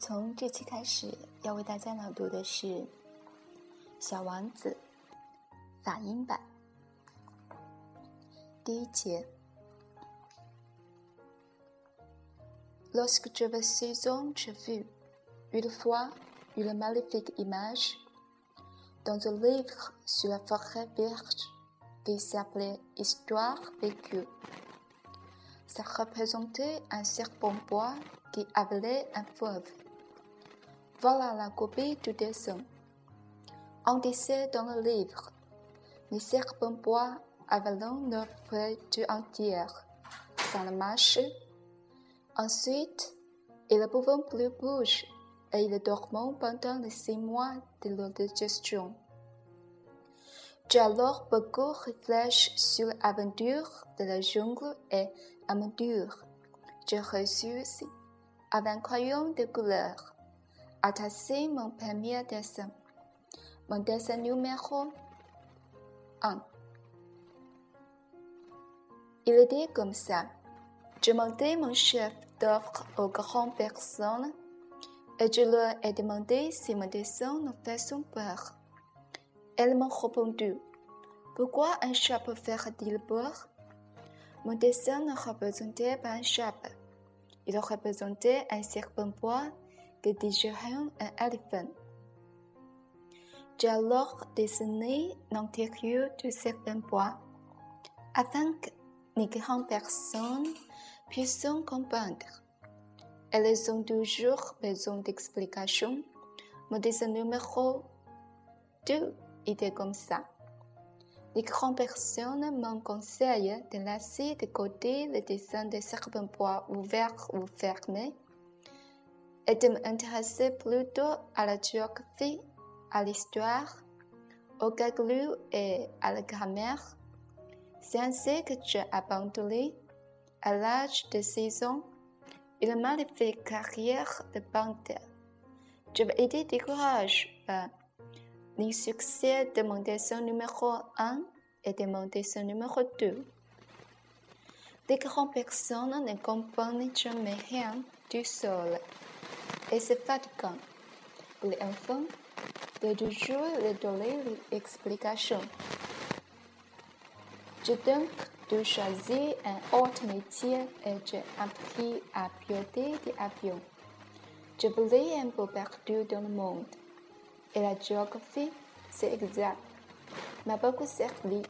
从这期开始，要为大家朗读的是《小王子》法音版第一节。Lorsque j'avais six ans, j'ai vu, une fois, une magnifique image dans un livre sur la forêt vierge qui s'appelait Histoire vécue. Ça représentait un serpent bois qui avalait un fauve. Voilà la copie du dessin. On disait dans le livre, les serpents bois avalant leur tout entière, sans le mâcher. Ensuite, ils ne pouvaient plus bouger et ils dorment pendant les six mois de leur digestion. J'ai alors beaucoup réfléchi sur l'aventure de la jungle et l'aventure. J'ai reçu aussi, un crayon de couleur, attaché mon premier dessin. Mon dessin numéro 1. Il était comme ça. Je demandais mon chef d'œuvre aux grandes personnes et je leur ai demandé si mon dessin ne faisait peur. Elles m'ont répondu Pourquoi un chat peut faire-t-il peur Mon dessin ne représentait pas un chat. Il représentait un serpent bois qui digérait un éléphant. J'ai alors dessiné l'intérieur du serpent bois afin que les grandes personnes puissent comprendre. Elles ont toujours besoin d'explications. Mon dessin numéro 2 était comme ça. Les grandes personnes m'ont conseillé de laisser de côté le dessin des serpents bois ouverts ou fermés et de m'intéresser plutôt à la géographie, à l'histoire, au calcul et à la grammaire. C'est ainsi que j'ai abandonné, à l'âge de 6 ans, une magnifique carrière de banquier. J'avais été découragé par les succès de mon dessin numéro 1 et de mon dessin numéro 2. Les grandes personnes ne comprennent jamais rien du sol et c'est fatigant les enfants de toujours leur donner l'explication. J'ai donc dû choisir un autre métier et j'ai appris à piloter des avions. Je voulais un peu partout dans le monde et la géographie, c'est exact, m'a beaucoup servi.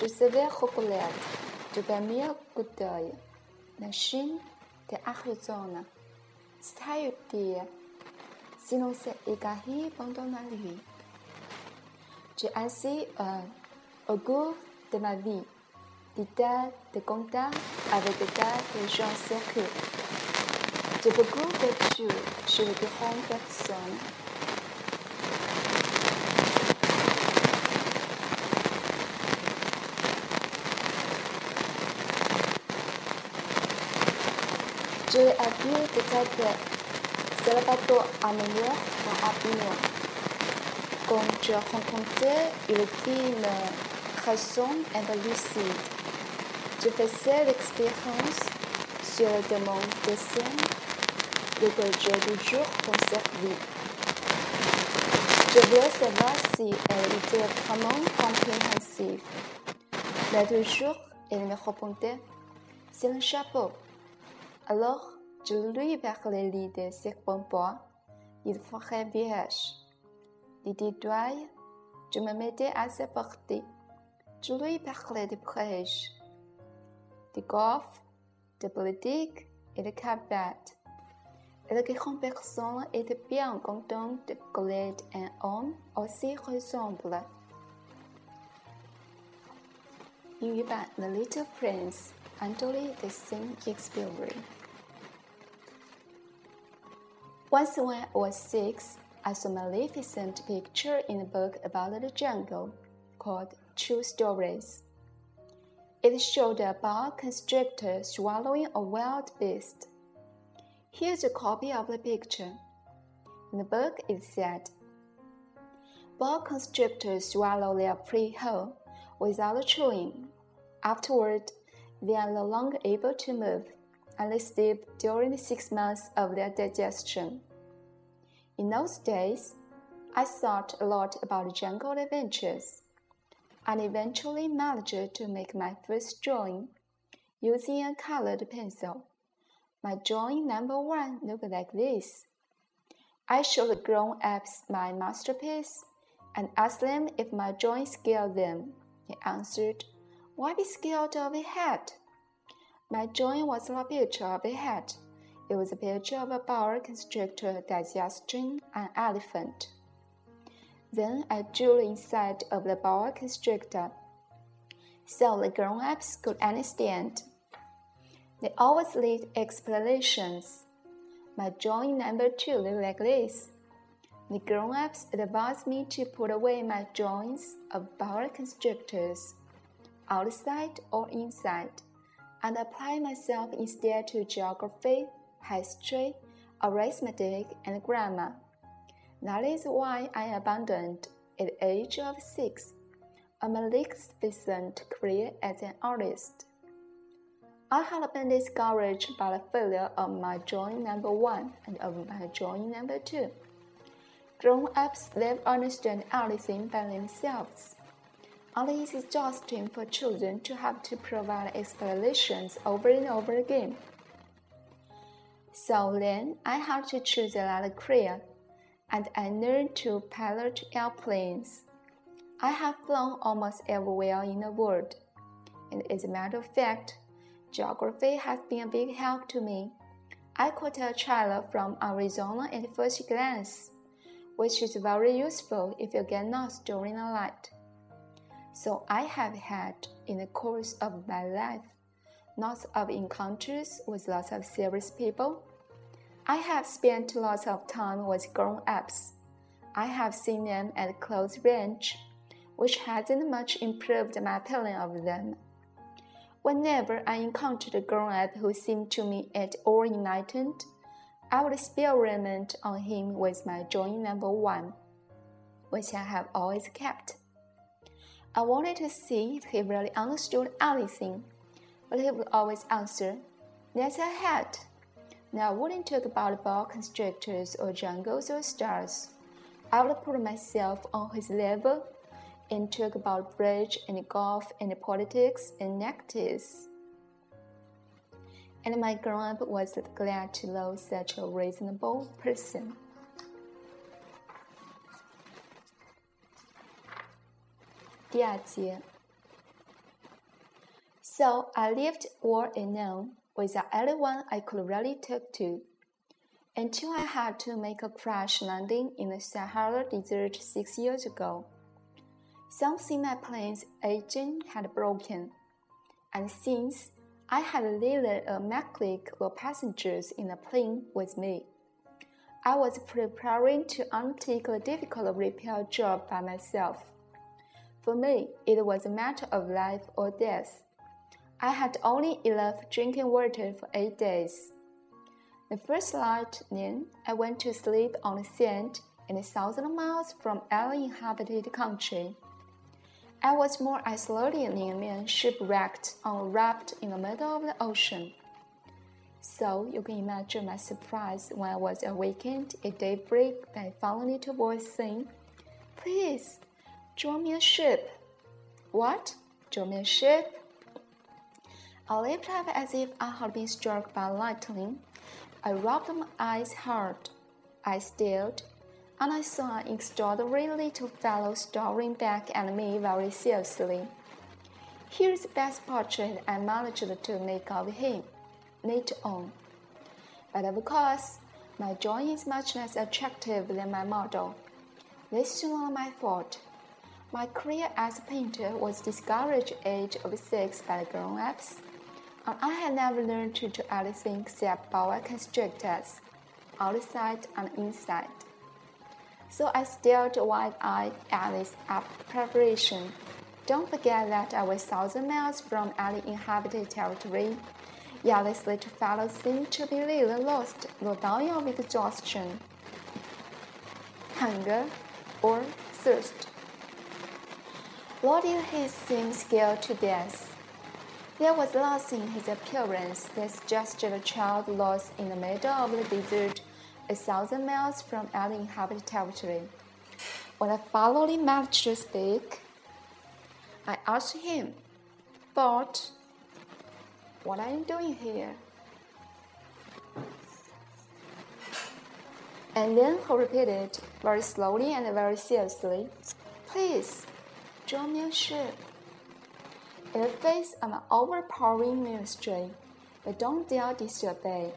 Je savais reconnaître de premier coup d'œil la Chine de Arizona. C'est utile, sinon c'est égaré pendant la nuit. J'ai ainsi un, au goût de ma vie, des tas de contacts avec des tas de gens sérieux. J'ai beaucoup vécu chez les grandes personnes. J'ai appris peut-être Salvatore Amelio dans Avignon. Quand j'ai rencontré une raison et lucide, je faisais l'expérience sur le demande de scène de que j'ai toujours conservé. Je voulais savoir si elle était vraiment compréhensive. Mais toujours, elle me répondait C'est un chapeau. Alors, je lui parlais de ce bon bois. Il ferait vierge. Des doigts, je me mettais à ses portées. Je lui parlais de prêche, de golf, de politique et de cabaret. La grande personne était bien contente de connaître un homme aussi ressemble. Il y a The Little Prince, Anthony de Saint-Exupéry. Once when I was six, I saw a magnificent picture in a book about the jungle called True Stories. It showed a boa constrictor swallowing a wild beast. Here's a copy of the picture. In the book, it said, Boa constrictors swallow their prey whole without chewing. Afterward, they are no longer able to move. and they sleep during the six months of their digestion. In those days, I thought a lot about jungle adventures, and eventually managed to make my first drawing using a colored pencil. My drawing number one looked like this. I showed the grown ups my masterpiece and asked them if my drawing scared them. He answered, Why be scared of a hat? My drawing was a picture of a hat. It was a picture of a boa constrictor digesting an elephant. Then I drew inside of the boa constrictor, so the grown-ups could understand. They always lead explanations. My drawing number two looked like this. The grown-ups advised me to put away my drawings of boa constrictors, outside or inside, and apply myself instead to geography, history, arithmetic, and grammar. That is why I abandoned, at the age of six, a magnificent career as an artist. I had been discouraged by the failure of my drawing number one and of my drawing number two. Grown ups never understand anything by themselves. It is exhausting for children to have to provide explanations over and over again. So then I had to choose another career and I learned to pilot airplanes. I have flown almost everywhere in the world, and as a matter of fact, geography has been a big help to me. I could uh, tell China from Arizona at first glance, which is very useful if you get lost during the night. So I have had, in the course of my life, lots of encounters with lots of serious people I have spent lots of time with grown ups. I have seen them at close range, which hasn't much improved my opinion of them. Whenever I encountered a grown up who seemed to me at all enlightened, I would experiment on him with my drawing number one, which I have always kept. I wanted to see if he really understood anything, but he would always answer, That's a hat. Now, I wouldn't talk about ball constrictors or jungles or stars. I would put myself on his level and talk about bridge and golf and politics and negatives. And my grandpa was glad to know such a reasonable person. So I lived all alone without anyone I could really talk to. Until I had to make a crash landing in the Sahara Desert six years ago. Something my plane's engine had broken, and since I had little a mechanic or passengers in the plane with me, I was preparing to undertake a difficult repair job by myself. For me, it was a matter of life or death. I had only enough drinking water for eight days. The first night, then, I went to sleep on the sand in a thousand miles from any inhabited country. I was more isolated than a shipwrecked on a raft in the middle of the ocean. So you can imagine my surprise when I was awakened at daybreak by a little voice saying, Please, draw me a ship. What? Draw me a ship? I leaped up as if I had been struck by lightning. I rubbed my eyes hard. I stared, and I saw an extraordinary little fellow staring back at me very seriously. Here's the best portrait I managed to make of him, later on. But of course, my drawing is much less attractive than my model. This is not my fault. My career as a painter was discouraged at the age of six by the grown-ups and I had never learned to do anything except boa constrictors, outside and inside. So I stared wide-eyed at this preparation. Don't forget that I was thousand miles from any inhabited territory. Yet this little fellow seemed to be little lost, though dying of exhaustion, hunger, or thirst. Did he seem scared to death. There was nothing in his appearance that suggested a child lost in the middle of the desert, a thousand miles from any inhabited territory. When I finally managed to speak, I asked him, But what are you doing here? And then he repeated very slowly and very seriously, Please, join me a ship. In the face of an overpowering ministry, they don't dare disobey.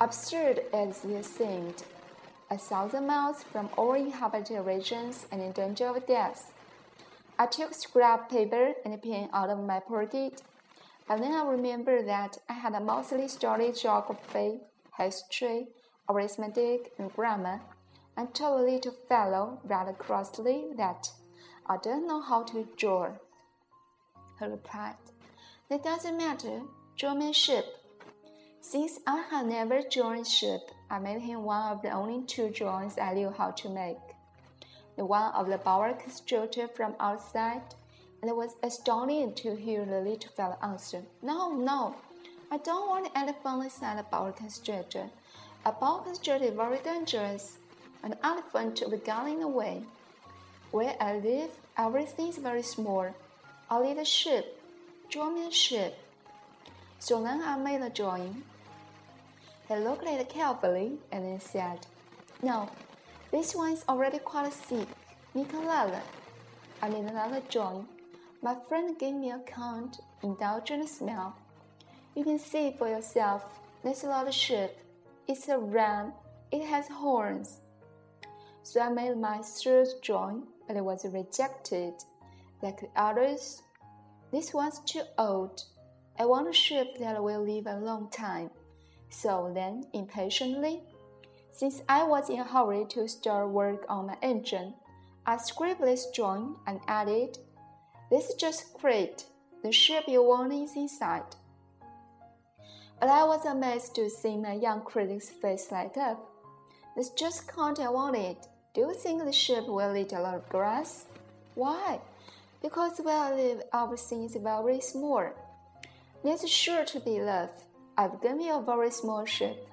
Absurd as it seemed, a thousand miles from all inhabited regions and in danger of death. I took scrap paper and pen out of my pocket, but then I remembered that I had a mostly studied geography, history, arithmetic, and grammar, and told the little fellow rather crossly that I don't know how to draw. He replied, That doesn't matter, me a ship. Since I had never joined ship, I made him one of the only two drawings I knew how to make. The one of the boa constrictor from outside, and was astounding to hear the little fellow answer, No, no, I don't want the elephant inside the boa constrictor. A boa constrictor is very dangerous. An elephant will be galloping away. Where I live, everything is very small. I need a ship, draw me a ship. So then I made a drawing. He looked at it carefully and then said, No, this one is already quite sick. Nicolella. I need another drawing. My friend gave me a kind, indulgent smile. You can see for yourself. That's not a ship. It's a ram. It has horns. So I made my third drawing, but it was rejected. Like the others, this one's too old. I want a ship that will live a long time. So then, impatiently, since I was in a hurry to start work on my engine, I scribbled this drawing and added, This is just great. The ship you want is inside. But I was amazed to see my young critic's face light up. This just kind I wanted. Do you think the ship will eat a lot of grass? Why? Because where I live, everything is very small. There's sure to be love. I've given you a very small ship.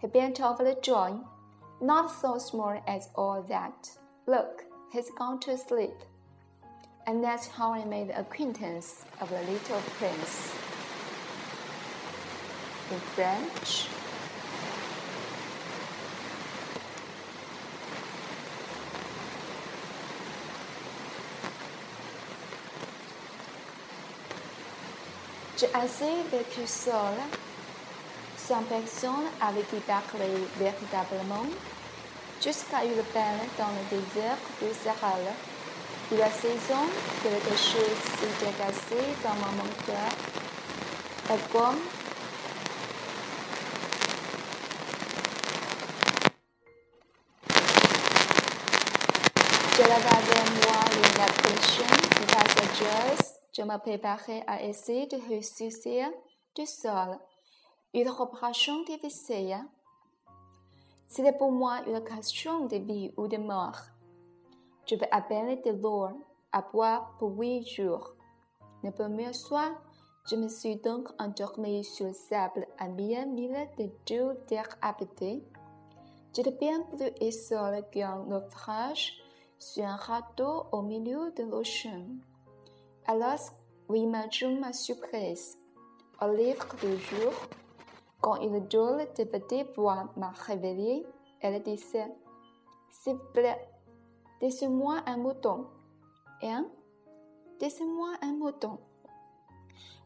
He bent over the drawing. Not so small as all that. Look, he's gone to sleep. And that's how I made the acquaintance of the little prince. In French, J'ai assez vécu seul, sans personne avec qui parler véritablement, jusqu'à une peine dans le désert du Sahara. Et la saison, quelque chose s'est dégassé dans mon cœur. Et comme je l'avais moi l'impression de passagers je me préparais à essayer de ressusciter du sol. Une opération difficile. C'était pour moi une question de vie ou de mort. Je vais peine de l'eau à boire pour huit jours. Le premier soir, je me suis donc endormi sur le sable à mille de deux terres habitées. J'étais bien plus isolé qu'un naufrage sur un radeau au milieu de l'océan. Alors, imaginons ma surprise. Au livre du jour, quand une drôle de petite voix m'a réveillée, elle disait S'il vous plaît, laissez-moi un mouton. Hein Laissez-moi un mouton.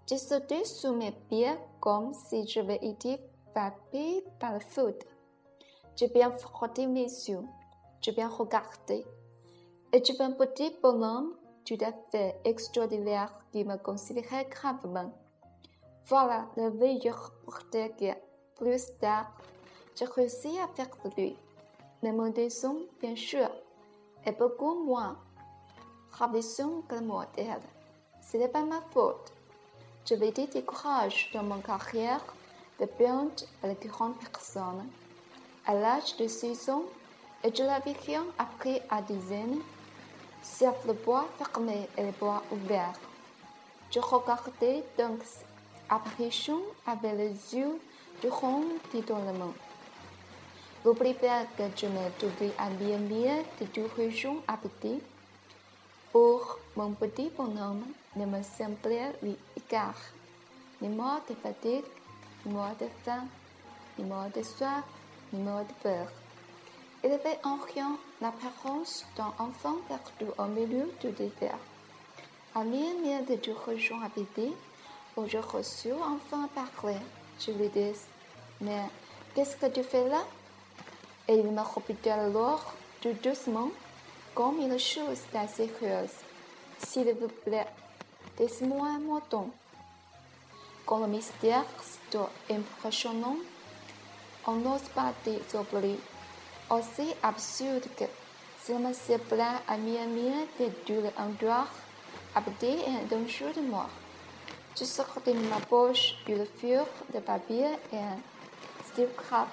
J'ai sauté sous mes pieds comme si j'avais été frappé par le foudre. J'ai bien frotté mes yeux, j'ai bien regardé, et j'ai un petit bonhomme tout à fait extraordinaire qui me considérait gravement. Voilà le meilleur portrait que, plus tard, j'ai réussi à faire de lui. Le modèle, bien sûr, est beaucoup moins ravissant que le modèle. Ce n'est pas ma faute. Je vais courage dans mon carrière de bien à la grande personne. À l'âge de 6 ans, et je l'avais bien appris à dizaines, sauf le bois fermé et le bois ouvert. Je regardais donc apparition avec les yeux du rond d'étonnement. N'oublie pas que je me trouvais à bien bien de deux régions habitées? Pour mon petit bonhomme ne me semblait lui égard, ni mort de fatigue, ni mort de faim, ni mort de soif, ni mort de peur. Il avait en rien l'apparence d'un enfant perdu au milieu du désert. À mi de deux régions habitées, où je reçus enfin parler, je lui dis Mais qu'est-ce que tu fais là? Et il me répétait alors, tout doucement, comme une chose assez curieuse. S'il vous plaît, dites-moi un mouton. Quand le mystère est impressionnant, on n'ose pas désobliger. Aussi absurde que ça me semblait à mi-mi de deux endroits habités et d'un jour de mort. Je sortis de ma poche une feuille de papier et un stylogramme.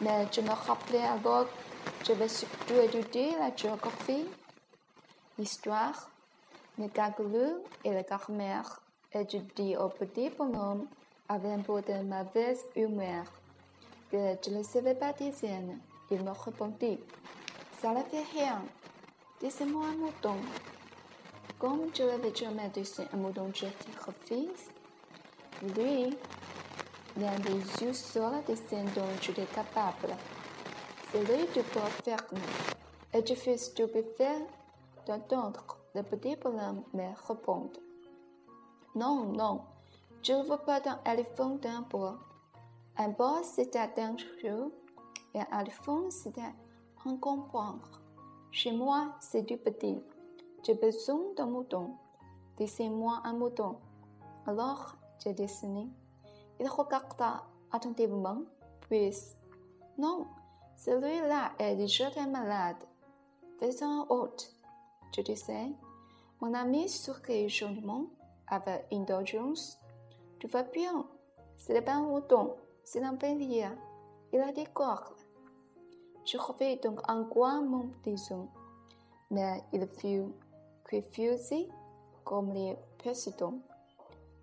Mais je me rappelais alors que je vais surtout étudier la géographie, l'histoire, les calculs et la grammaire. Et je dis au petit bonhomme avec un peu de mauvaise humeur que je ne savais pas dessiner. Il me répondit Ça ne fait rien. Dessine-moi un mouton. Comme je l'avais jamais dessiné un mouton, je refuse. Lui, l'un des yeux seuls dessins dont j'étais capable. Celui de faire Et je fus stupéfait d'entendre le petit bonhomme me répondre. Non, non, je ne veux pas d'un éléphant d'un bois. Un bois, c'était dangereux, et éléphant, c'était comprendre. Chez moi, c'est du petit. J'ai besoin d'un mouton. Dessine-moi un mouton. Alors, j'ai dessiné. Il regarda attentivement, puis, non, celui-là est déjà malade. Faisons autre. Je disais, mon ami sourit joliment avec indulgence. Tu vas bien, c'est pas un mouton, c'est un bélier. Il a des cordes. Je revais donc en quoi mon disons, mais il fut refusé comme les précédents.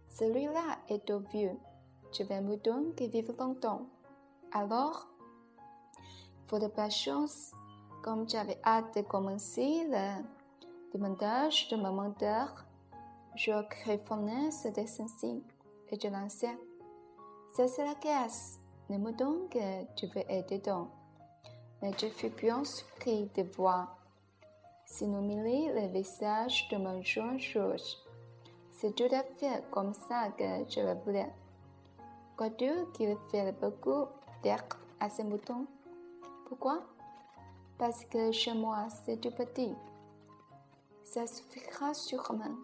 Celui-là est trop vieux. Je vais me donner vive longtemps. Alors, pour de patience, comme j'avais hâte de commencer le démontage de ma menteur, je griffonnais ce dessin-ci et je lançais. C'est la caisse. Ne me que tu veux être dedans. Mais je fus bien surpris de voir s'illuminer le visage de mon jeune juge. C'est tout à fait comme ça que je le voulais. Crois-tu qu'il fait beaucoup d'air à ces moutons? Pourquoi? Parce que chez moi, c'est tout petit. Ça suffira sûrement.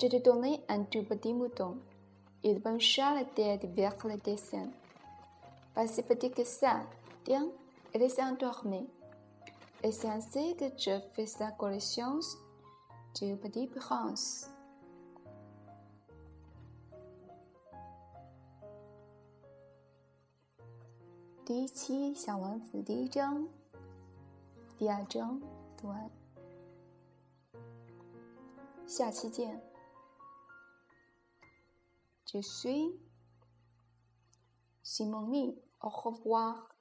Je te donnais un tout petit mouton. Il pencha la tête vers le dessin. Pas si petit que ça. Tiens, il s'est endormi. Et c'est ainsi que je fais sa connaissance du petit prince. 第一期《小王子》第一章，第二章读完，下期见。Je suis Simonie. Au revoir.